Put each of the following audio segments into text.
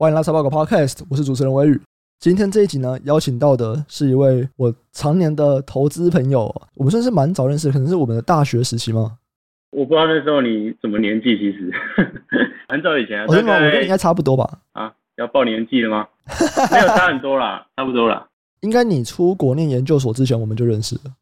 欢迎来财报狗 Podcast，我是主持人威宇。今天这一集呢，邀请到的是一位我常年的投资朋友，我们算是蛮早认识，可能是我们的大学时期吗？我不知道那时候你什么年纪，其实 很早以前啊。我跟你应该差不多吧？啊，要报年纪了吗？没有差很多啦，差不多啦。应该你出国念研究所之前，我们就认识了。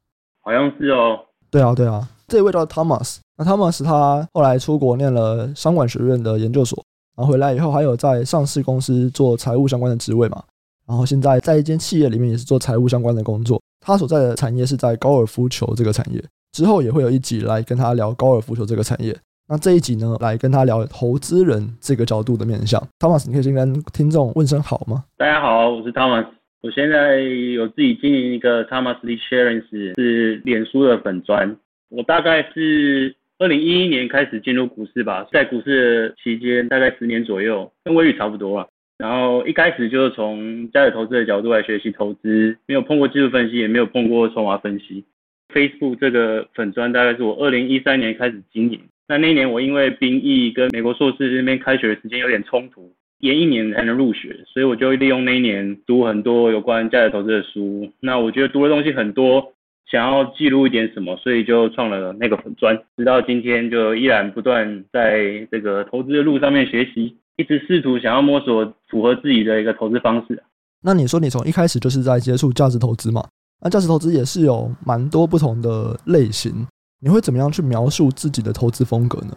好像是哦。对啊，对啊。这位叫 Thomas，那 Thomas 他后来出国念了商管学院的研究所。然后回来以后，还有在上市公司做财务相关的职位嘛。然后现在在一间企业里面也是做财务相关的工作。他所在的产业是在高尔夫球这个产业。之后也会有一集来跟他聊高尔夫球这个产业。那这一集呢，来跟他聊投资人这个角度的面向。Thomas，你可以先跟听众问声好吗？大家好，我是 Thomas。我现在有自己经营一个 Thomas Lee Sharing 是脸书的粉专。我大概是。二零一一年开始进入股市吧，在股市的期间大概十年左右，跟微雨差不多啊。然后一开始就是从价值投资的角度来学习投资，没有碰过技术分析，也没有碰过筹码分析。Facebook 这个粉专大概是我二零一三年开始经营。那那一年我因为兵役跟美国硕士那边开学的时间有点冲突，延一年才能入学，所以我就利用那一年读很多有关价值投资的书。那我觉得读的东西很多。想要记录一点什么，所以就创了那个粉砖，直到今天就依然不断在这个投资的路上面学习，一直试图想要摸索符合自己的一个投资方式。那你说你从一开始就是在接触价值投资嘛？那价值投资也是有蛮多不同的类型，你会怎么样去描述自己的投资风格呢？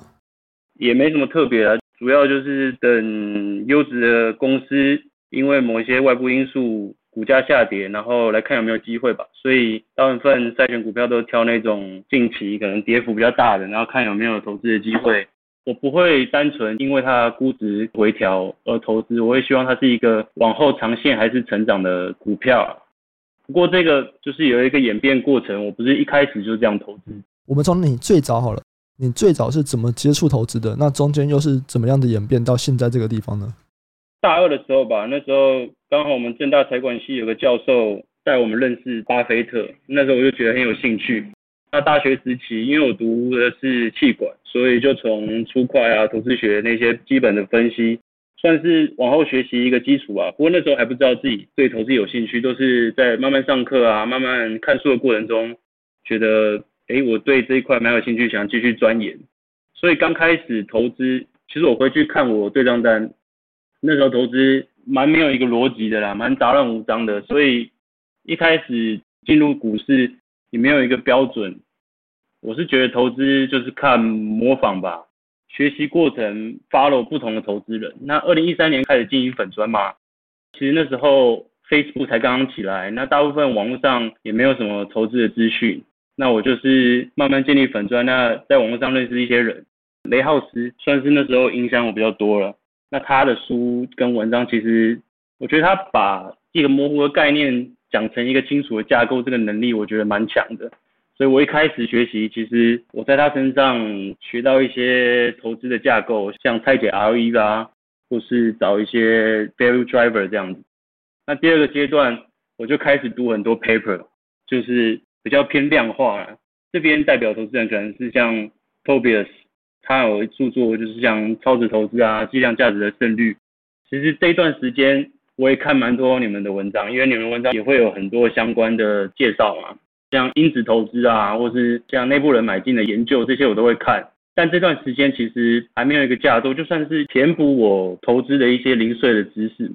也没什么特别啊，主要就是等优质的公司因为某一些外部因素。股价下跌，然后来看有没有机会吧。所以大部分筛选股票都挑那种近期可能跌幅比较大的，然后看有没有投资的机会。我不会单纯因为它估值回调而投资，我会希望它是一个往后长线还是成长的股票。不过这个就是有一个演变过程，我不是一开始就这样投资。我们从你最早好了，你最早是怎么接触投资的？那中间又是怎么样的演变到现在这个地方呢？大二的时候吧，那时候刚好我们政大财管系有个教授带我们认识巴菲特，那时候我就觉得很有兴趣。那大学时期，因为我读的是气管，所以就从初会啊、投资学那些基本的分析，算是往后学习一个基础啊。不过那时候还不知道自己对投资有兴趣，都是在慢慢上课啊、慢慢看书的过程中，觉得诶，我对这一块蛮有兴趣，想继续钻研。所以刚开始投资，其实我回去看我对账单。那时候投资蛮没有一个逻辑的啦，蛮杂乱无章的，所以一开始进入股市也没有一个标准。我是觉得投资就是看模仿吧，学习过程 follow 不同的投资人。那二零一三年开始经营粉砖嘛，其实那时候 Facebook 才刚刚起来，那大部分网络上也没有什么投资的资讯。那我就是慢慢建立粉砖，那在网络上认识一些人，雷浩斯算是那时候影响我比较多了。那他的书跟文章，其实我觉得他把一个模糊的概念讲成一个清楚的架构，这个能力我觉得蛮强的。所以我一开始学习，其实我在他身上学到一些投资的架构，像拆解 ROE 啦，或是找一些 value driver 这样子。那第二个阶段，我就开始读很多 paper，就是比较偏量化了。这边代表投资人可能是像 Tobias。他有著作，就是像超值投资啊、计量价值的胜率。其实这一段时间我也看蛮多你们的文章，因为你们文章也会有很多相关的介绍嘛，像因子投资啊，或是像内部人买进的研究，这些我都会看。但这段时间其实还没有一个架构，就算是填补我投资的一些零碎的知识。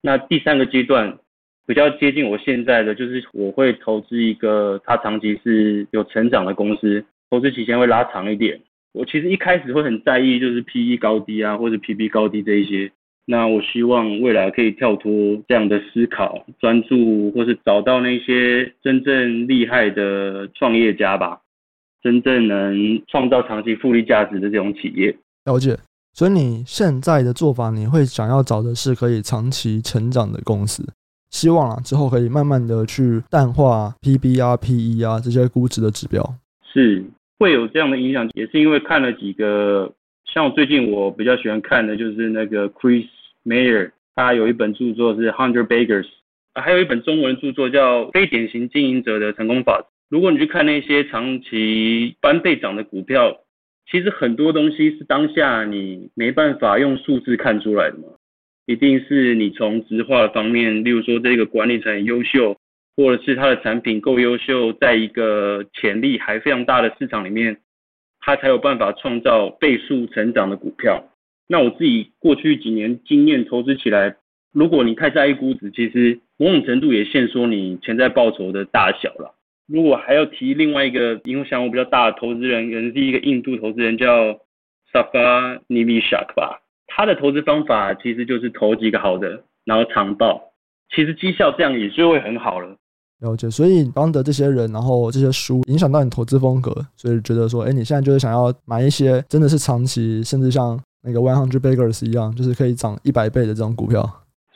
那第三个阶段比较接近我现在的，就是我会投资一个它长期是有成长的公司，投资期间会拉长一点。我其实一开始会很在意，就是 PE 高低啊，或者 PB 高低这一些。那我希望未来可以跳脱这样的思考，专注或是找到那些真正厉害的创业家吧，真正能创造长期复利价值的这种企业。了解。所以你现在的做法，你会想要找的是可以长期成长的公司，希望啊之后可以慢慢的去淡化 PB 啊、PE 啊这些估值的指标。是。会有这样的影响，也是因为看了几个，像我最近我比较喜欢看的就是那个 Chris Mayer，他有一本著作是 Hundred Baggers，还有一本中文著作叫《非典型经营者的成功法》。如果你去看那些长期翻倍涨的股票，其实很多东西是当下你没办法用数字看出来的嘛。一定是你从质化方面，例如说这个管理层优秀，或者是它的产品够优秀，在一个潜力还非常大的市场里面，它才有办法创造倍数成长的股票。那我自己过去几年经验投资起来，如果你太在意估值，其实某种程度也限缩你潜在报酬的大小了。如果还要提另外一个影响我比较大的投资人，可能是一个印度投资人叫 Safa Nivishak 吧。他的投资方法其实就是投几个好的，然后长报，其实绩效这样也就会很好了。了解，所以帮的这些人，然后这些书影响到你投资风格，所以觉得说，哎，你现在就是想要买一些真的是长期，甚至像那个 One Hundred Baggers 一样，就是可以涨一百倍的这种股票。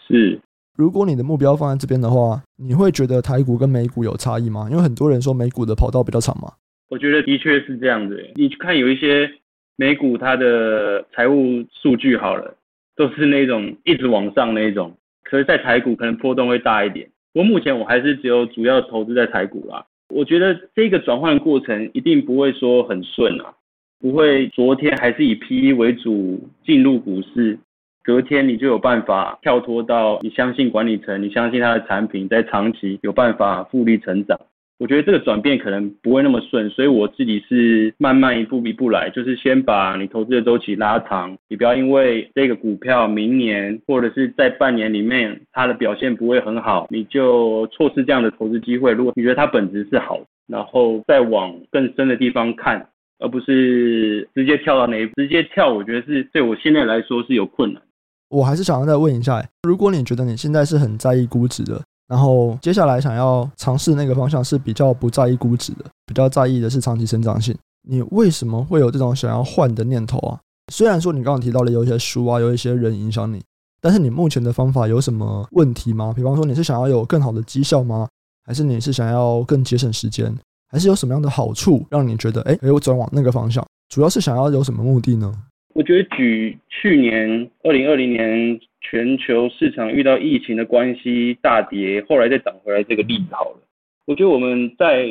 是，如果你的目标放在这边的话，你会觉得台股跟美股有差异吗？因为很多人说美股的跑道比较长嘛。我觉得的确是这样子。你去看有一些美股它的财务数据好了，都是那种一直往上那种，可是，在台股可能波动会大一点。我目前我还是只有主要投资在台股啦。我觉得这个转换过程一定不会说很顺啊，不会昨天还是以 PE 为主进入股市，隔天你就有办法跳脱到你相信管理层，你相信他的产品在长期有办法复利成长。我觉得这个转变可能不会那么顺，所以我自己是慢慢一步一步来，就是先把你投资的周期拉长，你不要因为这个股票明年或者是在半年里面它的表现不会很好，你就错失这样的投资机会。如果你觉得它本质是好，然后再往更深的地方看，而不是直接跳到哪一步，直接跳，我觉得是对我现在来说是有困难。我还是想要再问一下，如果你觉得你现在是很在意估值的。然后接下来想要尝试那个方向是比较不在意估值的，比较在意的是长期成长性。你为什么会有这种想要换的念头啊？虽然说你刚刚提到了有一些书啊，有一些人影响你，但是你目前的方法有什么问题吗？比方说你是想要有更好的绩效吗？还是你是想要更节省时间？还是有什么样的好处让你觉得哎，可以转往那个方向？主要是想要有什么目的呢？我觉得举去年二零二零年。全球市场遇到疫情的关系大跌，后来再涨回来这个例子好了。我觉得我们在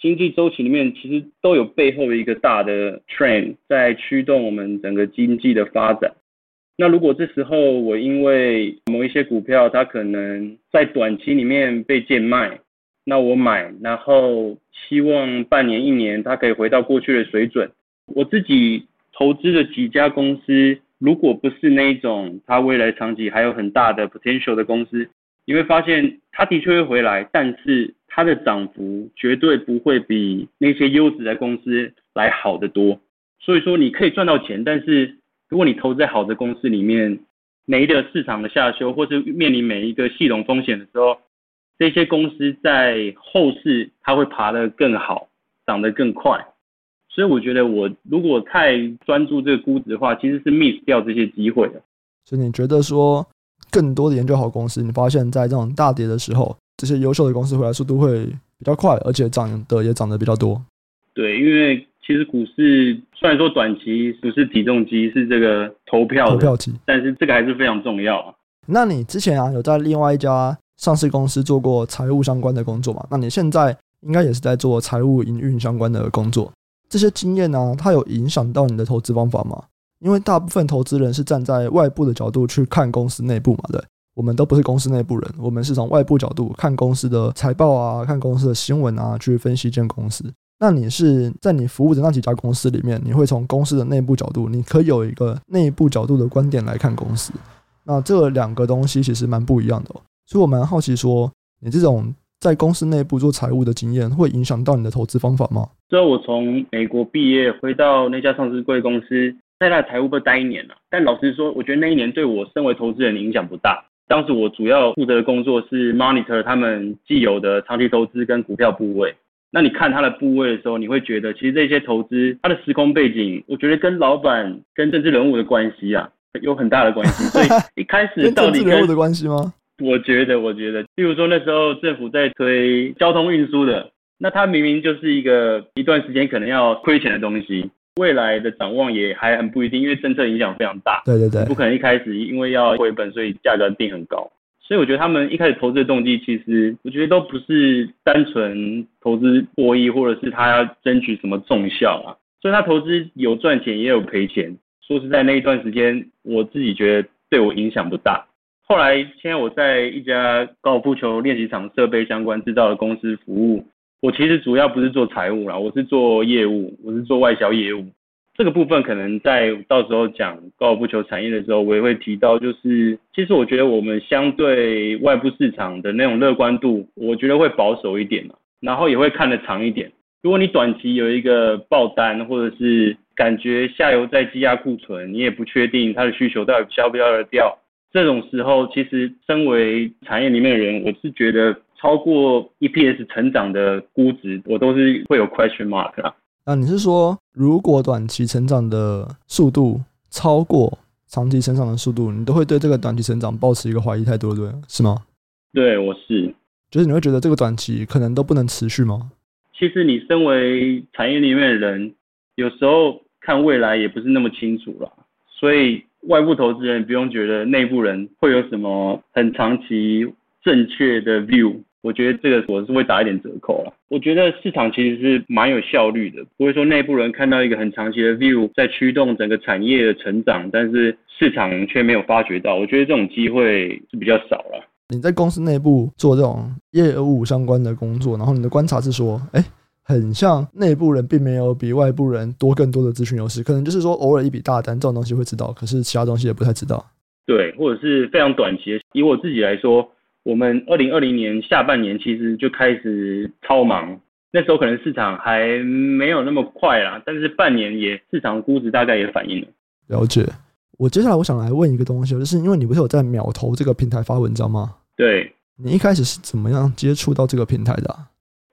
经济周期里面，其实都有背后一个大的 trend 在驱动我们整个经济的发展。那如果这时候我因为某一些股票它可能在短期里面被贱卖，那我买，然后希望半年一年它可以回到过去的水准。我自己投资的几家公司。如果不是那一种，它未来长期还有很大的 potential 的公司，你会发现它的确会回来，但是它的涨幅绝对不会比那些优质的公司来好得多。所以说你可以赚到钱，但是如果你投资在好的公司里面，每一个市场的下修，或是面临每一个系统风险的时候，这些公司在后市它会爬得更好，涨得更快。所以我觉得，我如果太专注这个估值的话，其实是 miss 掉这些机会的。所以你觉得说，更多的研究好公司，你发现在这种大跌的时候，这些优秀的公司回来速度会比较快，而且涨的也涨得比较多。对，因为其实股市虽然说短期不是体重机，是这个投票投票机，但是这个还是非常重要啊。那你之前啊有在另外一家上市公司做过财务相关的工作嘛？那你现在应该也是在做财务营运相关的工作。这些经验呢、它有影响到你的投资方法吗？因为大部分投资人是站在外部的角度去看公司内部嘛，对，我们都不是公司内部人，我们是从外部角度看公司的财报啊，看公司的新闻啊，去分析一间公司。那你是在你服务的那几家公司里面，你会从公司的内部角度，你可以有一个内部角度的观点来看公司。那这两个东西其实蛮不一样的、所以我蛮好奇说，你这种。在公司内部做财务的经验会影响到你的投资方法吗？之后我从美国毕业，回到那家上市贵公司，在那财务部待一年了。但老实说，我觉得那一年对我身为投资人影响不大。当时我主要负责的工作是 monitor 他们既有的长期投资跟股票部位。那你看他的部位的时候，你会觉得其实这些投资它的时空背景，我觉得跟老板跟政治人物的关系啊有很大的关系。所以 一开始到底跟政治人物的关系吗？我觉得，我觉得，例如说那时候政府在推交通运输的，那它明明就是一个一段时间可能要亏钱的东西，未来的展望也还很不一定，因为政策影响非常大。对对对，不可能一开始因为要回本，所以价格定很高。所以我觉得他们一开始投资的动机，其实我觉得都不是单纯投资博弈，或者是他要争取什么重效啊。所以他投资有赚钱也有赔钱。说实在，那一段时间我自己觉得。对我影响不大。后来现在我在一家高尔夫球练习场设备相关制造的公司服务，我其实主要不是做财务啦，我是做业务，我是做外销业务。这个部分可能在到时候讲高尔夫球产业的时候，我也会提到，就是其实我觉得我们相对外部市场的那种乐观度，我觉得会保守一点，然后也会看得长一点。如果你短期有一个爆单，或者是感觉下游在积压库存，你也不确定它的需求到底消不消得掉，这种时候，其实身为产业里面的人，我是觉得超过 EPS 成长的估值，我都是会有 question mark 啦。那你是说，如果短期成长的速度超过长期成长的速度，你都会对这个短期成长保持一个怀疑态度，对，是吗？对，我是。就是你会觉得这个短期可能都不能持续吗？其实你身为产业里面的人，有时候看未来也不是那么清楚了，所以外部投资人不用觉得内部人会有什么很长期正确的 view。我觉得这个我是会打一点折扣了。我觉得市场其实是蛮有效率的，不会说内部人看到一个很长期的 view 在驱动整个产业的成长，但是市场却没有发觉到。我觉得这种机会是比较少了。你在公司内部做这种业务相关的工作，然后你的观察是说，哎，很像内部人并没有比外部人多更多的资讯优势，可能就是说偶尔一笔大单这种东西会知道，可是其他东西也不太知道。对，或者是非常短期的。以我自己来说。我们二零二零年下半年其实就开始超忙，那时候可能市场还没有那么快啦，但是半年也市场估值大概也反映了。了解。我接下来我想来问一个东西，就是因为你不是有在秒投这个平台发文章吗？对。你一开始是怎么样接触到这个平台的啊？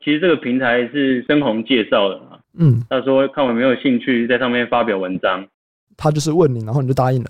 其实这个平台是深红介绍的嘛。嗯。他说看我没有兴趣在上面发表文章，他就是问你，然后你就答应了。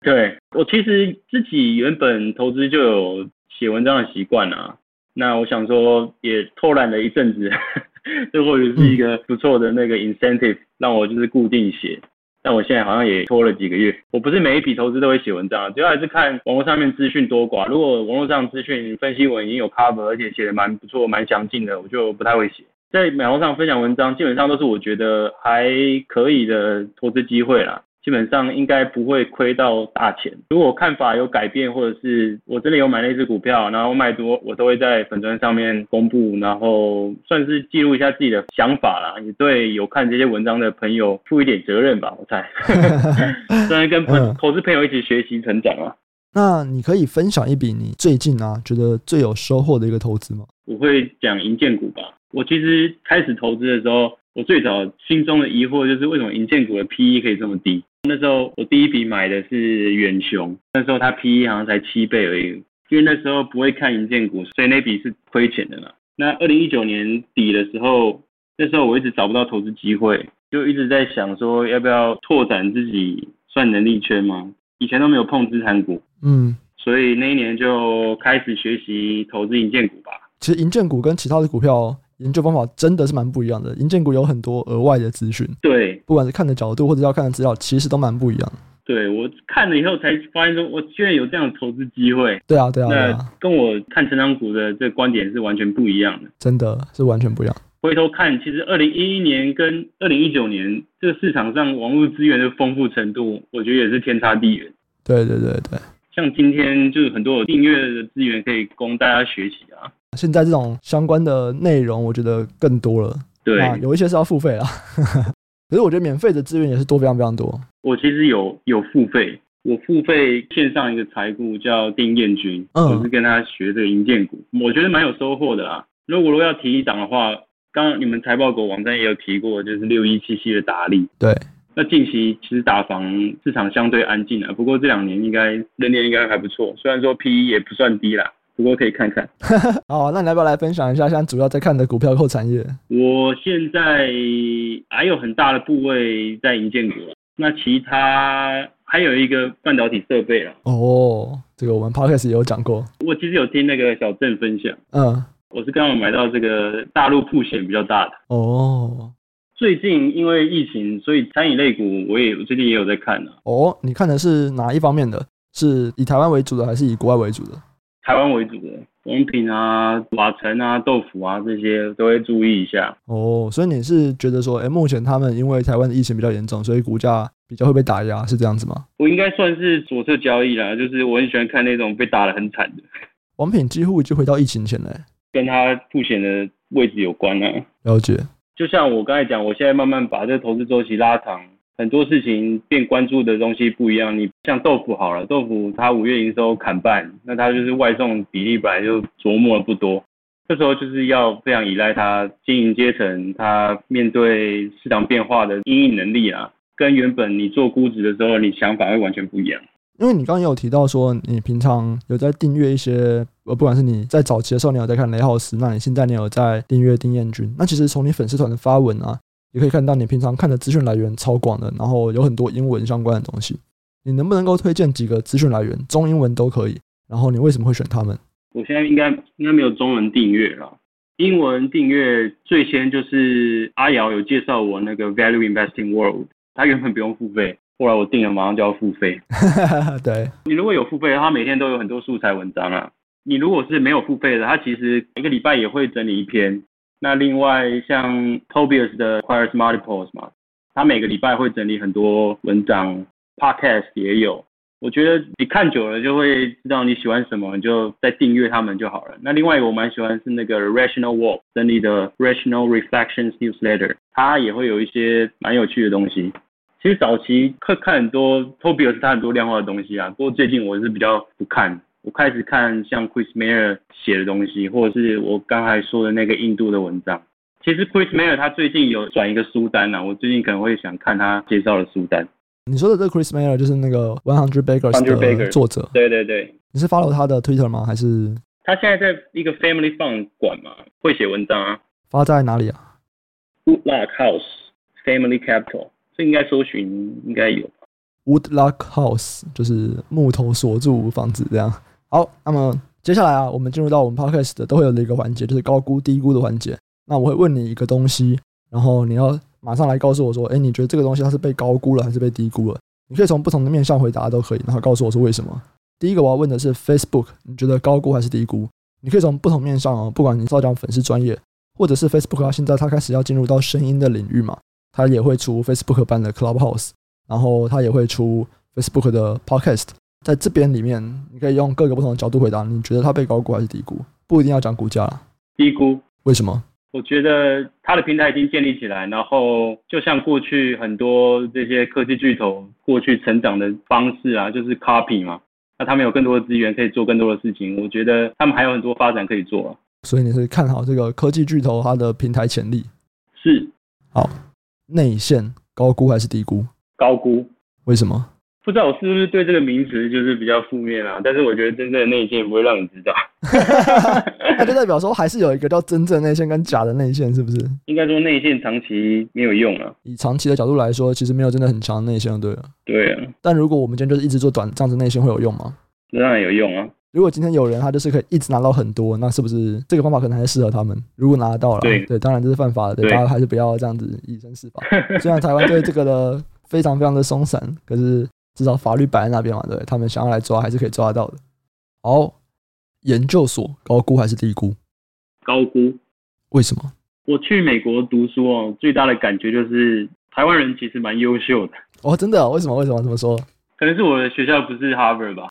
对，我其实自己原本投资就有。写文章的习惯啊，那我想说也偷懒了一阵子，这或许是一个不错的那个 incentive，让我就是固定写。但我现在好像也拖了几个月，我不是每一笔投资都会写文章，主要还是看网络上面资讯多寡。如果网络上资讯分析文已经有 cover，而且写的蛮不错、蛮详尽的，我就不太会写。在网络上分享文章，基本上都是我觉得还可以的投资机会啦。基本上应该不会亏到大钱。如果看法有改变，或者是我真的有买那只股票，然后卖多，我都会在粉砖上面公布，然后算是记录一下自己的想法啦，也对有看这些文章的朋友负一点责任吧，我猜。虽然跟朋投资朋友一起学习成长啊。那你可以分享一笔你最近啊觉得最有收获的一个投资吗？我会讲银建股吧。我其实开始投资的时候，我最早心中的疑惑就是为什么银建股的 PE 可以这么低？那时候我第一笔买的是远雄，那时候它 PE 好像才七倍而已，因为那时候不会看银建股，所以那笔是亏钱的嘛。那二零一九年底的时候，那时候我一直找不到投资机会，就一直在想说要不要拓展自己算能力圈嘛。以前都没有碰资产股，嗯，所以那一年就开始学习投资银建股吧。其实银建股跟其他的股票。研究方法真的是蛮不一样的，银建股有很多额外的资讯，对，不管是看的角度或者要看的资料，其实都蛮不一样。对，我看了以后才发现说，我居然有这样的投资机会。对啊，对啊，对啊，跟我看成长股的这个观点是完全不一样的，真的是完全不一样。回头看，其实二零一一年跟二零一九年这个市场上网络资源的丰富程度，我觉得也是天差地远。对对对对，像今天就是很多有订阅的资源可以供大家学习啊。现在这种相关的内容，我觉得更多了。对，有一些是要付费啦。可是我觉得免费的资源也是多，非常非常多。我其实有有付费，我付费线上一个财顾叫丁彦军，嗯，我是跟他学这个银建股，我觉得蛮有收获的啦。如果如果要提一档的话，刚刚你们财报狗网站也有提过，就是六一七七的达利。对，那近期其实打房市场相对安静啊，不过这两年应该人年应该还不错，虽然说 PE 也不算低啦。不过可以看看。哦，那你要不要来分享一下现在主要在看的股票或产业？我现在还有很大的部位在银建股，那其他还有一个半导体设备了。哦，这个我们 podcast 也有讲过。我其实有听那个小郑分享。嗯，我是刚好买到这个大陆铺险比较大的。哦，最近因为疫情，所以餐饮类股我也我最近也有在看呢。哦，你看的是哪一方面的？是以台湾为主的，还是以国外为主的？台湾为主的王品啊、瓦城啊、豆腐啊这些都会注意一下。哦，所以你是觉得说，哎、欸，目前他们因为台湾的疫情比较严重，所以股价比较会被打压，是这样子吗？我应该算是左侧交易啦，就是我很喜欢看那种被打得很惨的。王品几乎就回到疫情前了，跟他凸显的位置有关啊。了解。就像我刚才讲，我现在慢慢把这个投资周期拉长。很多事情变关注的东西不一样，你像豆腐好了，豆腐它五月营收砍半，那它就是外送比例本来就琢磨的不多，这时候就是要非常依赖它经营阶层，它面对市场变化的因应能力啊，跟原本你做估值的时候，你想法会完全不一样。因为你刚刚有提到说，你平常有在订阅一些，呃，不管是你在早期的时候，你有在看雷浩斯，那你现在你有在订阅丁彦军，那其实从你粉丝团的发文啊。也可以看到你平常看的资讯来源超广的，然后有很多英文相关的东西。你能不能够推荐几个资讯来源，中英文都可以？然后你为什么会选他们？我现在应该应该没有中文订阅了，英文订阅最先就是阿瑶有介绍我那个 Value Investing World，他原本不用付费，后来我订了马上就要付费。对，你如果有付费，他每天都有很多素材文章啊。你如果是没有付费的，他其实一个礼拜也会整理一篇。那另外像 Tobias 的 q u i r e s Multiples 嘛，他每个礼拜会整理很多文章，Podcast 也有。我觉得你看久了就会知道你喜欢什么，你就再订阅他们就好了。那另外一个我蛮喜欢是那个 Rational Walk 整理的 Rational Reflections Newsletter，它也会有一些蛮有趣的东西。其实早期看看很多 Tobias 他很多量化的东西啊，不过最近我是比较不看。我开始看像 Chris Mayer 写的东西，或者是我刚才说的那个印度的文章。其实 Chris Mayer 他最近有转一个书单啊，我最近可能会想看他介绍的书单。你说的这个 Chris Mayer 就是那个 One Hundred Bakers 的作者。对对对。你是 follow 他的 Twitter 吗？还是？他现在在一个 Family Fund 馆嘛，会写文章啊。发在哪里啊？Woodluck House Family Capital，这应该搜寻应该有。Woodluck House 就是木头锁住房子这样。好，那么接下来啊，我们进入到我们 podcast 的都会有的一个环节，就是高估低估的环节。那我会问你一个东西，然后你要马上来告诉我说，哎，你觉得这个东西它是被高估了还是被低估了？你可以从不同的面向回答都可以，然后告诉我是为什么。第一个我要问的是 Facebook，你觉得高估还是低估？你可以从不同面向哦，不管你是讲粉丝专业，或者是 Facebook 它现在它开始要进入到声音的领域嘛，它也会出 Facebook 版的 Clubhouse，然后它也会出 Facebook 的 Podcast。在这边里面，你可以用各个不同的角度回答。你觉得它被高估还是低估？不一定要讲股价啦。低估。为什么？我觉得它的平台已经建立起来，然后就像过去很多这些科技巨头过去成长的方式啊，就是 copy 嘛。那他们有更多的资源可以做更多的事情，我觉得他们还有很多发展可以做。所以你是看好这个科技巨头它的平台潜力？是。好，内线高估还是低估？高估。为什么？不知道我是不是对这个名词就是比较负面啊？但是我觉得真正的内线不会让你知道，那就代表说还是有一个叫真正内线跟假的内线，是不是？应该说内线长期没有用啊。以长期的角度来说，其实没有真的很强的内线，对了。对啊。但如果我们今天就是一直做短这样子内线会有用吗？当然有用啊。如果今天有人他就是可以一直拿到很多，那是不是这个方法可能还是适合他们？如果拿得到了，对对，当然这是犯法的，大家还是不要这样子以身试法。虽然台湾对这个的非常非常的松散，可是。至少法律摆在那边嘛，对，他们想要来抓还是可以抓得到的。好，研究所高估还是低估？高估。为什么？我去美国读书哦，最大的感觉就是台湾人其实蛮优秀的。哦，真的？为什么？为什么这么说？可能是我的学校不是 Harvard 吧？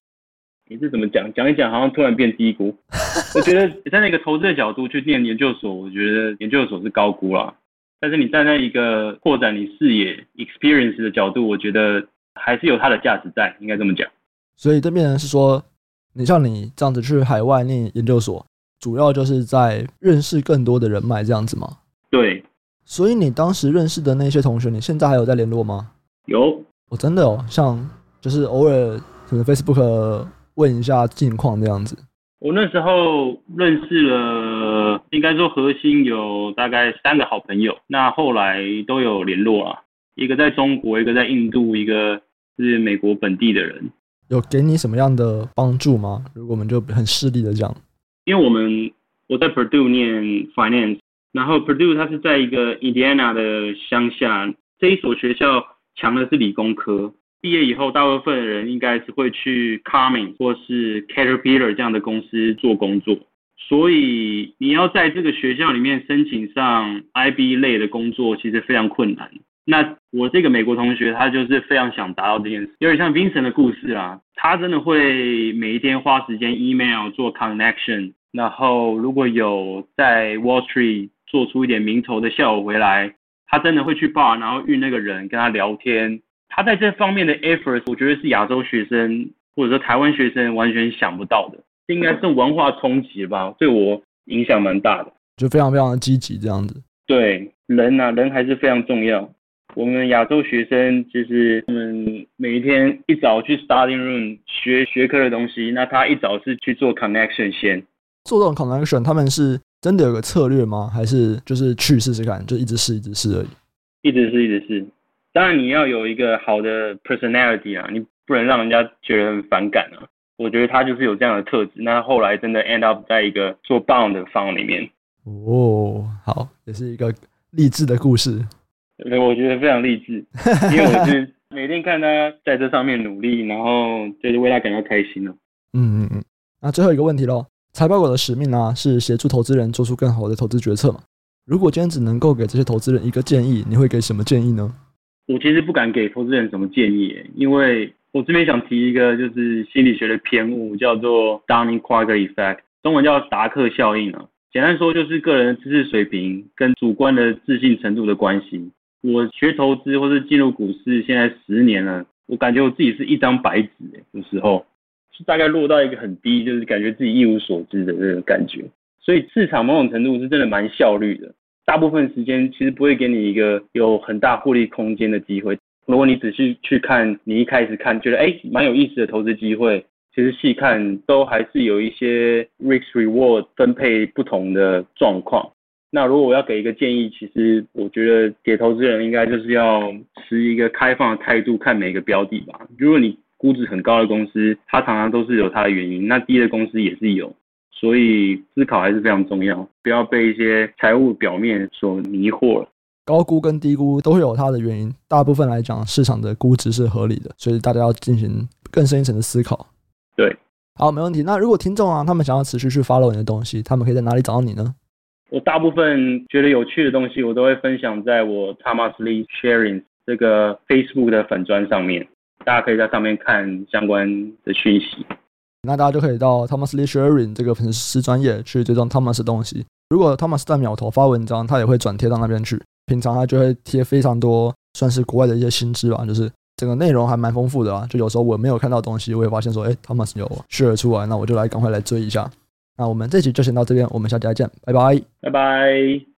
你是怎么讲？讲一讲，好像突然变低估。我觉得在那个投资的角度去念研究所，我觉得研究所是高估啦。但是你站在一个扩展你视野 experience 的角度，我觉得。还是有它的价值在，应该这么讲。所以这边是说，你像你这样子去海外念研究所，主要就是在认识更多的人脉这样子吗？对。所以你当时认识的那些同学，你现在还有在联络吗？有。我真的哦，像就是偶尔可能 Facebook 问一下近况这样子。我那时候认识了，应该说核心有大概三个好朋友，那后来都有联络了。一个在中国，一个在印度，一个是美国本地的人，有给你什么样的帮助吗？如果我们就很势利的讲，因为我们我在 Purdue 念 Finance，然后 Purdue 它是在一个 Indiana 的乡下，这一所学校强的是理工科，毕业以后，大部分的人应该是会去 Cummins 或是 Caterpillar 这样的公司做工作。所以你要在这个学校里面申请上 IB 类的工作，其实非常困难。那我这个美国同学，他就是非常想达到这件事，有点像 Vincent 的故事啊，他真的会每一天花时间 email 做 connection，然后如果有在 Wall Street 做出一点名头的效果回来，他真的会去 bar，然后遇那个人跟他聊天。他在这方面的 effort，我觉得是亚洲学生或者说台湾学生完全想不到的，这应该是文化冲击吧，对我影响蛮大的，就非常非常的积极这样子。对，人啊，人还是非常重要。我们亚洲学生就是他们每一天一早去 study room 学学科的东西，那他一早是去做 connection 先。做这种 connection，他们是真的有个策略吗？还是就是去试试看，就一直试一直试而已？一直试一直试。当然你要有一个好的 personality 啊，你不能让人家觉得很反感啊。我觉得他就是有这样的特质，那后来真的 end up 在一个做 bound 的 fund 里面。哦，好，也是一个励志的故事。对，我觉得非常励志，因为我是 每天看他在这上面努力，然后就是为他感到开心了。嗯嗯嗯。那最后一个问题喽，财报狗的使命呢、啊，是协助投资人做出更好的投资决策嘛？如果今天只能够给这些投资人一个建议，你会给什么建议呢？我其实不敢给投资人什么建议，因为我这边想提一个就是心理学的偏误，叫做 Dunning-Kruger effect，中文叫达克效应啊。简单说就是个人的知识水平跟主观的自信程度的关系。我学投资或是进入股市现在十年了，我感觉我自己是一张白纸，有时候是大概落到一个很低，就是感觉自己一无所知的这种感觉。所以市场某种程度是真的蛮效率的。大部分时间其实不会给你一个有很大获利空间的机会。如果你仔细去看，你一开始看觉得哎蛮有意思的投资机会，其实细看都还是有一些 risk reward 分配不同的状况。那如果我要给一个建议，其实我觉得给投资人应该就是要持一个开放的态度看每个标的吧。如果你估值很高的公司，它常常都是有它的原因，那低的公司也是有。所以思考还是非常重要，不要被一些财务表面所迷惑。高估跟低估都会有它的原因，大部分来讲市场的估值是合理的，所以大家要进行更深一层的思考。对，好，没问题。那如果听众啊，他们想要持续去 follow 你的东西，他们可以在哪里找到你呢？我大部分觉得有趣的东西，我都会分享在我 Thomas Lee Sharing 这个 Facebook 的粉砖上面，大家可以在上面看相关的讯息。那大家就可以到 Thomas Lee Sharing 这个粉丝专业去追踪 Thomas 的东西。如果 Thomas 在秒头发文章，他也会转贴到那边去。平常他就会贴非常多，算是国外的一些新知吧，就是整个内容还蛮丰富的啊。就有时候我没有看到东西，我也发现说，哎，Thomas 有 share 出来，那我就来赶快来追一下。那我们这期就先到这边，我们下期再见，拜拜，拜拜。